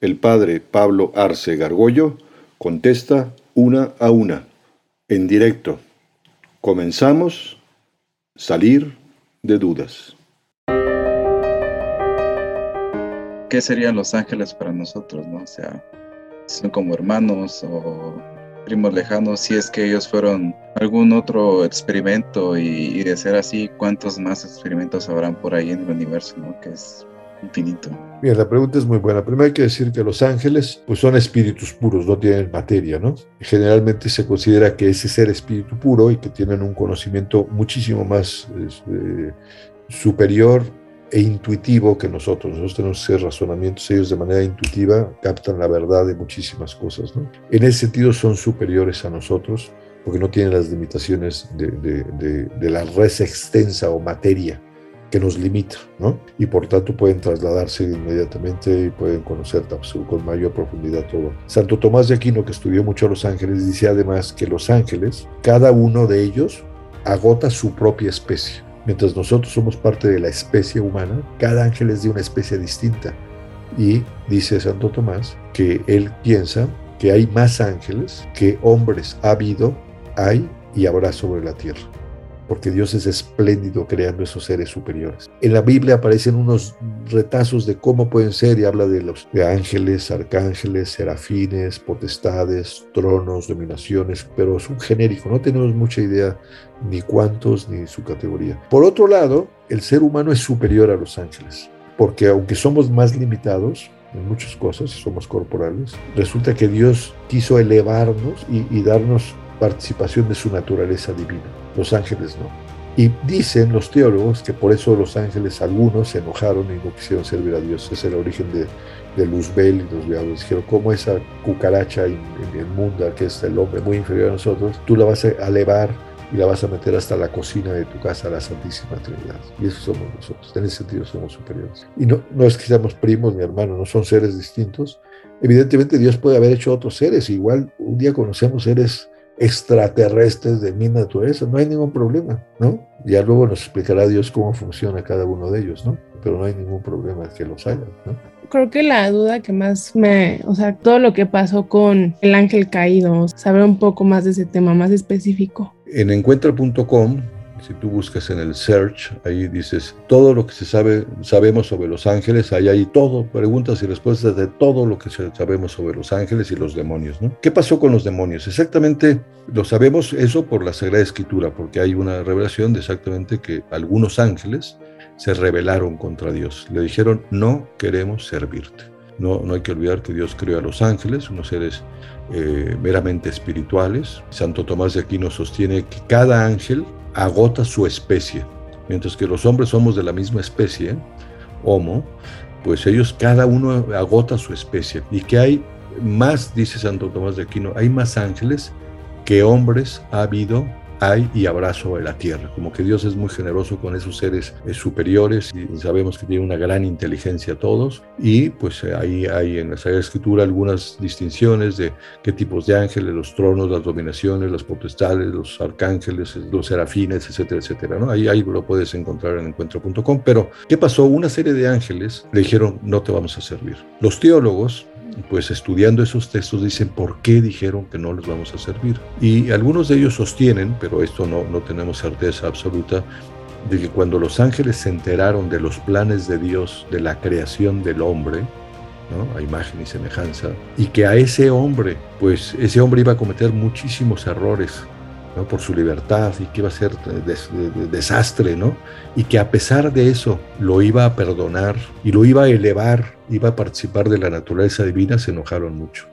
El padre Pablo Arce Gargollo contesta una a una, en directo. Comenzamos, salir de dudas. ¿Qué serían los ángeles para nosotros? ¿no? O sea, son como hermanos o primos lejanos, si es que ellos fueron algún otro experimento y, de ser así, ¿cuántos más experimentos habrán por ahí en el universo? ¿no? Que es infinito. Bien, la pregunta es muy buena. Primero hay que decir que los ángeles pues son espíritus puros, no tienen materia, ¿no? generalmente se considera que ese ser espíritu puro y que tienen un conocimiento muchísimo más este, superior e intuitivo que nosotros. Nosotros tenemos que hacer razonamientos, ellos de manera intuitiva captan la verdad de muchísimas cosas. ¿no? En ese sentido son superiores a nosotros porque no tienen las limitaciones de, de, de la res extensa o materia que nos limita, ¿no? Y por tanto pueden trasladarse inmediatamente y pueden conocer con mayor profundidad todo. Santo Tomás de Aquino, que estudió mucho los ángeles, dice además que los ángeles, cada uno de ellos agota su propia especie. Mientras nosotros somos parte de la especie humana, cada ángel es de una especie distinta. Y dice Santo Tomás que él piensa que hay más ángeles que hombres ha habido, hay y habrá sobre la tierra porque Dios es espléndido creando esos seres superiores. En la Biblia aparecen unos retazos de cómo pueden ser y habla de los ángeles, arcángeles, serafines, potestades, tronos, dominaciones, pero es un genérico, no tenemos mucha idea ni cuántos ni su categoría. Por otro lado, el ser humano es superior a los ángeles, porque aunque somos más limitados, en muchas cosas, somos corporales, resulta que Dios quiso elevarnos y darnos participación de su naturaleza divina. Los ángeles no. Y dicen los teólogos que por eso los ángeles, algunos se enojaron y no quisieron servir a Dios. Es el origen de, de Luzbel y los diablos. Dijeron, ¿cómo esa cucaracha inmunda que es el hombre muy inferior a nosotros, tú la vas a elevar y la vas a meter hasta la cocina de tu casa, la Santísima Trinidad. Y eso somos nosotros. En ese sentido somos superiores. Y no, no es que seamos primos ni hermanos, no son seres distintos. Evidentemente Dios puede haber hecho otros seres. Igual un día conocemos seres extraterrestres de mi naturaleza, no hay ningún problema, ¿no? Ya luego nos explicará Dios cómo funciona cada uno de ellos, ¿no? Pero no hay ningún problema que los haya, ¿no? Creo que la duda que más me, o sea, todo lo que pasó con el ángel caído, saber un poco más de ese tema, más específico. En encuentra.com si tú buscas en el search, ahí dices todo lo que se sabe, sabemos sobre los ángeles, ahí hay todo, preguntas y respuestas de todo lo que sabemos sobre los ángeles y los demonios. ¿no? ¿Qué pasó con los demonios? Exactamente lo sabemos eso por la Sagrada Escritura, porque hay una revelación de exactamente que algunos ángeles se rebelaron contra Dios. Le dijeron, no queremos servirte. No, no hay que olvidar que Dios creó a los ángeles, unos seres eh, meramente espirituales. Santo Tomás de Aquino sostiene que cada ángel agota su especie, mientras que los hombres somos de la misma especie, Homo, pues ellos cada uno agota su especie. Y que hay más, dice Santo Tomás de Aquino, hay más ángeles que hombres ha habido hay y habrá sobre la tierra. Como que Dios es muy generoso con esos seres eh, superiores y sabemos que tiene una gran inteligencia todos. Y pues eh, ahí hay en la Sagrada Escritura algunas distinciones de qué tipos de ángeles, los tronos, las dominaciones, las potestades, los arcángeles, los serafines, etcétera, etcétera. ¿no? Ahí, ahí lo puedes encontrar en encuentro.com. Pero, ¿qué pasó? Una serie de ángeles le dijeron, no te vamos a servir. Los teólogos pues estudiando esos textos dicen por qué dijeron que no les vamos a servir. Y algunos de ellos sostienen, pero esto no, no tenemos certeza absoluta, de que cuando los ángeles se enteraron de los planes de Dios, de la creación del hombre, ¿no? a imagen y semejanza, y que a ese hombre, pues ese hombre iba a cometer muchísimos errores, por su libertad y que iba a ser desastre, ¿no? Y que a pesar de eso lo iba a perdonar y lo iba a elevar, iba a participar de la naturaleza divina, se enojaron mucho.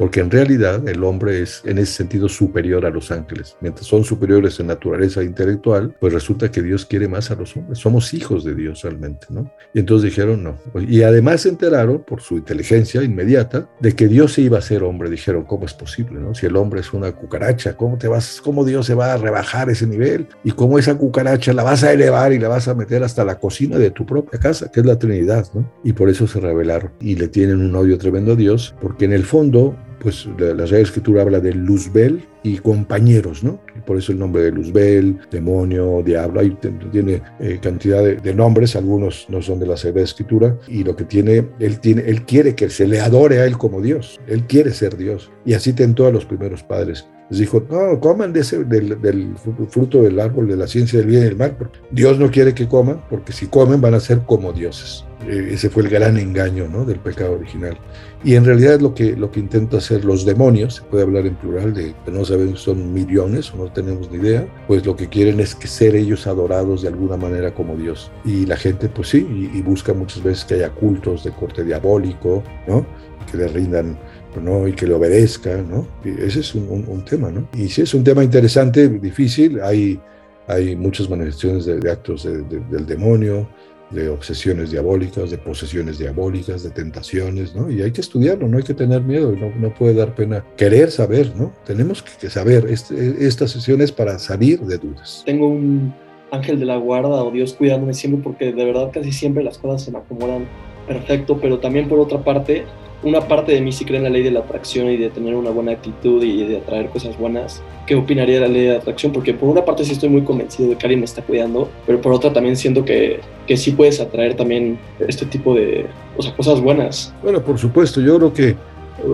Porque en realidad el hombre es en ese sentido superior a los ángeles. Mientras son superiores en naturaleza intelectual, pues resulta que Dios quiere más a los hombres. Somos hijos de Dios realmente, ¿no? Y entonces dijeron no. Y además se enteraron, por su inteligencia inmediata, de que Dios se iba a ser hombre. Dijeron, ¿cómo es posible, no? Si el hombre es una cucaracha, ¿cómo te vas, cómo Dios se va a rebajar ese nivel? Y cómo esa cucaracha la vas a elevar y la vas a meter hasta la cocina de tu propia casa, que es la Trinidad, ¿no? Y por eso se rebelaron y le tienen un odio tremendo a Dios, porque en el fondo pues la, la Real Escritura habla de Luzbel y compañeros, ¿no? por eso el nombre de Luzbel, demonio, diablo, ahí tiene eh, cantidad de, nombres, algunos no son de la Sagrada Escritura, y lo que tiene él, tiene, él quiere que se le adore a él como Dios, él quiere ser Dios, y así tentó a los primeros padres. Les dijo, no, coman de ese, del, fruto del árbol de la ciencia del bien y del mal. Dios no quiere que coman, porque si comen van a ser como dioses. Eh, ese fue el gran engaño ¿no? del pecado original. Y en realidad lo que, lo que intenta hacer los demonios, se puede hablar en plural, de que no sabemos son millones o no tenemos ni idea, pues lo que quieren es que ser ellos adorados de alguna manera como Dios. Y la gente pues sí, y, y busca muchas veces que haya cultos de corte diabólico, ¿no? que le rindan ¿no? y que le obedezca, ¿no? ese es un, un, tema, ¿no? Y sí, es un tema interesante, difícil, hay, hay muchas manifestaciones de, actos de, de, del demonio, de obsesiones diabólicas, de posesiones diabólicas, de tentaciones, ¿no? Y hay que estudiarlo, no hay que tener miedo, no, no puede dar pena querer saber, ¿no? Tenemos que, que saber, este, esta sesión es para salir de dudas. Tengo un ángel de la guarda o Dios cuidándome siempre porque de verdad casi siempre las cosas se me acomodan perfecto, pero también por otra parte una parte de mí sí cree en la ley de la atracción y de tener una buena actitud y de atraer cosas buenas. ¿Qué opinaría de la ley de la atracción? Porque por una parte sí estoy muy convencido de que alguien me está cuidando, pero por otra también siento que, que sí puedes atraer también este tipo de o sea, cosas buenas. Bueno, por supuesto, yo creo que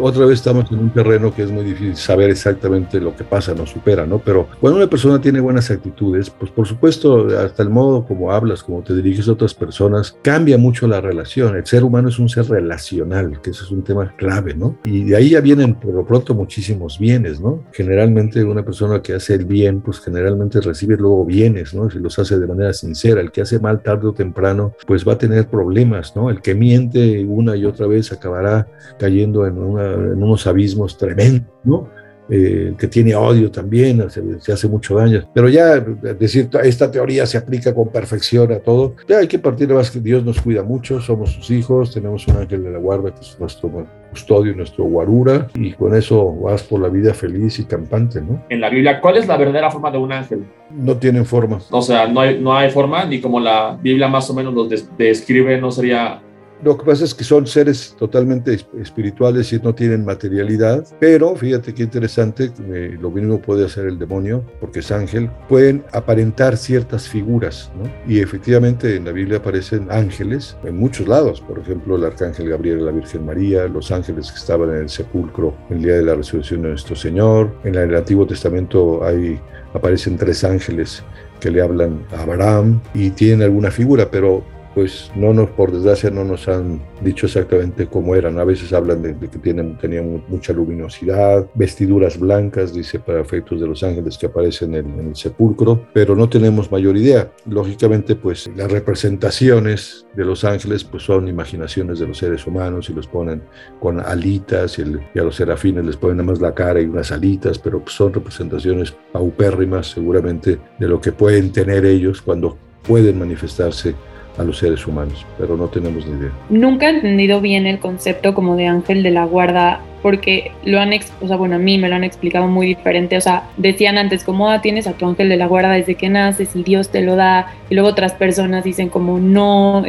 otra vez estamos en un terreno que es muy difícil saber exactamente lo que pasa, no supera, ¿no? Pero cuando una persona tiene buenas actitudes, pues por supuesto, hasta el modo como hablas, como te diriges a otras personas, cambia mucho la relación. El ser humano es un ser relacional, que eso es un tema clave, ¿no? Y de ahí ya vienen por lo pronto muchísimos bienes, ¿no? Generalmente una persona que hace el bien, pues generalmente recibe luego bienes, ¿no? Si los hace de manera sincera. El que hace mal tarde o temprano, pues va a tener problemas, ¿no? El que miente una y otra vez acabará cayendo en una, en unos abismos tremendos, ¿no? Eh, que tiene odio también, se, se, hace mucho daño. Pero ya decir, esta teoría se aplica con perfección a todo, ya hay que partir de más que Dios nos cuida mucho, somos sus hijos, tenemos un ángel de la guarda que es nuestro custodio, nuestro guarura, y con eso vas por la vida feliz y campante, ¿no? En la Biblia, ¿cuál es la verdadera forma de un ángel? No tienen forma. O sea, no hay, no hay forma, ni como la Biblia más o menos los describe, no sería lo que pasa es que son seres totalmente espirituales y no tienen materialidad, pero fíjate qué interesante, eh, lo mismo puede hacer el demonio, porque es ángel, pueden aparentar ciertas figuras, ¿no? Y efectivamente en la Biblia aparecen ángeles en muchos lados, por ejemplo, el arcángel Gabriel, la Virgen María, los ángeles que estaban en el sepulcro el día de la resurrección de nuestro Señor. En el Antiguo Testamento hay, aparecen tres ángeles que le hablan a Abraham y tienen alguna figura, pero pues no nos, por desgracia, no nos han dicho exactamente cómo eran. A veces hablan de, que tienen, tenían mucha luminosidad, vestiduras blancas, dice, para efectos de los ángeles que aparecen en, el sepulcro, pero no tenemos mayor idea. Lógicamente, pues las representaciones de los ángeles pues son imaginaciones de los seres humanos y los ponen con alitas y, a los serafines les ponen nada más la cara y unas alitas, pero son representaciones paupérrimas seguramente de lo que pueden tener ellos cuando pueden manifestarse a los seres humanos, pero no tenemos ni idea. Nunca he entendido bien el concepto como de ángel de la guarda, porque lo han, o bueno, a mí me lo han explicado muy diferente, o sea, decían antes como, ah, tienes a tu ángel de la guarda desde que naces y Dios te lo da, y luego otras personas dicen como, no,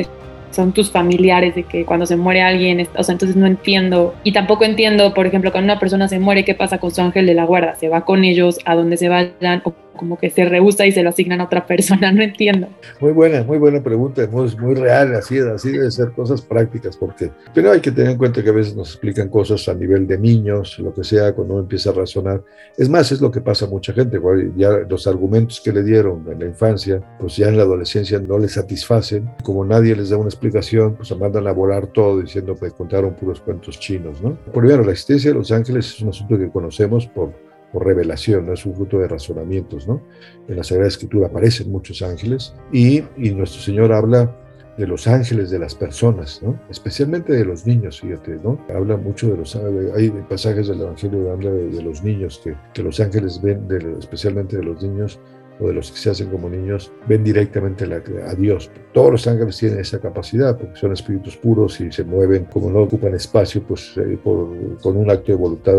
son tus familiares, de que cuando se muere alguien, o sea, entonces no entiendo. Y tampoco entiendo, por ejemplo, cuando una persona se muere, ¿qué pasa con su ángel de la guarda? ¿Se va con ellos a donde se vayan o como que se rehúsa y se lo asignan a otra persona? No entiendo. Muy buena, muy buena pregunta, muy, muy real, así, así debe ser cosas prácticas, porque pero hay que tener en cuenta que a veces nos explican cosas a nivel de niños, lo que sea, cuando uno empieza a razonar. Es más, es lo que pasa a mucha gente, ya los argumentos que le dieron en la infancia, pues ya en la adolescencia no les satisfacen, como nadie les da una explicación, pues se mandan a volar todo diciendo que contaron puros cuentos chinos, ¿no? Primero, la existencia de los ángeles es un asunto que conocemos por revelación, no es un fruto de razonamientos, ¿no? En la Sagrada Escritura aparecen muchos ángeles y, y nuestro Señor habla de los ángeles de las personas, ¿no? especialmente de los niños, fíjate, ¿no? Habla mucho de los hay pasajes del Evangelio que habla de, los niños, que, que, los ángeles ven, especialmente de los niños, o de los que se hacen como niños, ven directamente a Dios. Todos los ángeles tienen esa capacidad porque son espíritus puros y se mueven, como no ocupan espacio, pues eh, con un acto de voluntad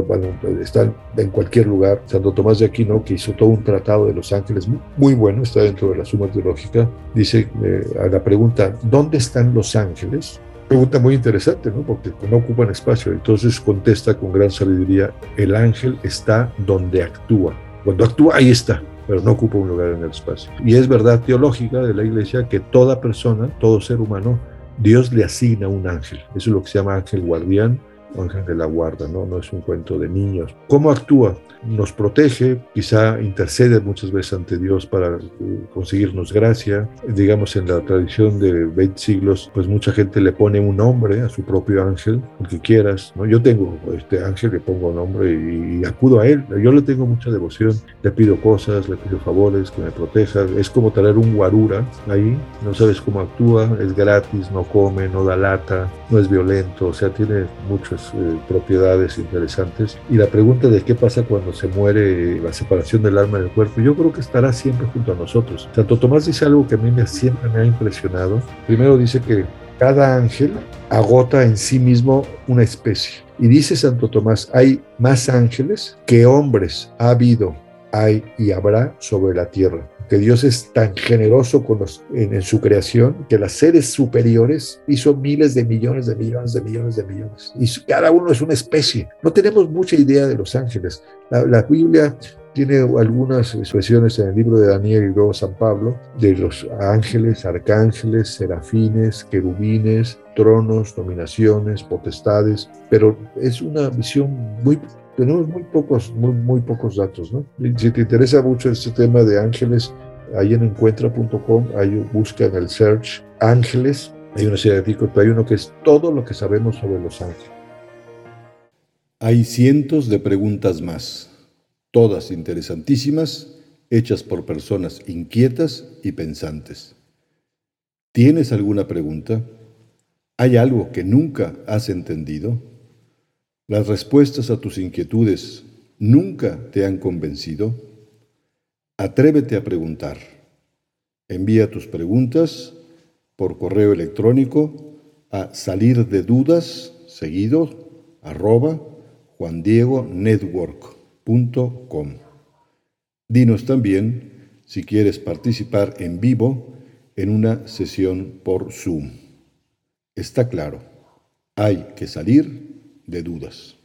están en cualquier lugar. Santo Tomás de Aquino, que hizo todo un tratado de los ángeles muy, bueno, está dentro de la suma teológica, dice eh, a la pregunta, ¿dónde están los ángeles? Pregunta muy interesante, ¿no? Porque no ocupan espacio. Entonces contesta con gran sabiduría, el ángel está donde actúa. Cuando actúa, ahí está pero no ocupa un lugar en el espacio. Y es verdad teológica de la iglesia que toda persona, todo ser humano, Dios le asigna un ángel. Eso es lo que se llama ángel guardián ángel de la guarda, ¿no? no es un cuento de niños. ¿Cómo actúa? Nos protege, quizá intercede muchas veces ante Dios para eh, conseguirnos gracia. Digamos, en la tradición de 20 siglos, pues mucha gente le pone un nombre a su propio ángel, el que quieras. ¿no? Yo tengo este ángel, le pongo nombre y, acudo a él. Yo le tengo mucha devoción, le pido cosas, le pido favores, que me proteja. Es como traer un guarura ahí, no sabes cómo actúa, es gratis, no come, no da lata, no es violento, o sea, tiene mucho eh, propiedades interesantes. Y la pregunta de qué pasa cuando se muere la separación del alma del cuerpo, yo creo que estará siempre junto a nosotros. Santo Tomás dice algo que a mí me, siempre me ha impresionado. Primero dice que cada ángel agota en sí mismo una especie. Y dice Santo Tomás, hay más ángeles que hombres ha habido, hay y habrá sobre la tierra que Dios es tan generoso con en, su creación que las seres superiores hizo miles de millones de millones de millones de millones. Y cada uno es una especie. No tenemos mucha idea de los ángeles. La, Biblia tiene algunas expresiones en el libro de Daniel y luego San Pablo de los ángeles, arcángeles, serafines, querubines, tronos, dominaciones, potestades, pero es una visión muy tenemos muy pocos, muy, muy pocos datos, ¿no? si te interesa mucho este tema de ángeles, ahí en encuentra.com, ahí busca en el search ángeles, hay una serie de artículos, pero hay uno que es todo lo que sabemos sobre los ángeles. Hay cientos de preguntas más, todas interesantísimas, hechas por personas inquietas y pensantes. ¿Tienes alguna pregunta? ¿Hay algo que nunca has entendido? ¿Las respuestas a tus inquietudes nunca te han convencido? Atrévete a preguntar. Envía tus preguntas por correo electrónico a salir de dudas seguido arroba juandiegonetwork.com. Dinos también si quieres participar en vivo en una sesión por Zoom. Está claro, hay que salir de dudas.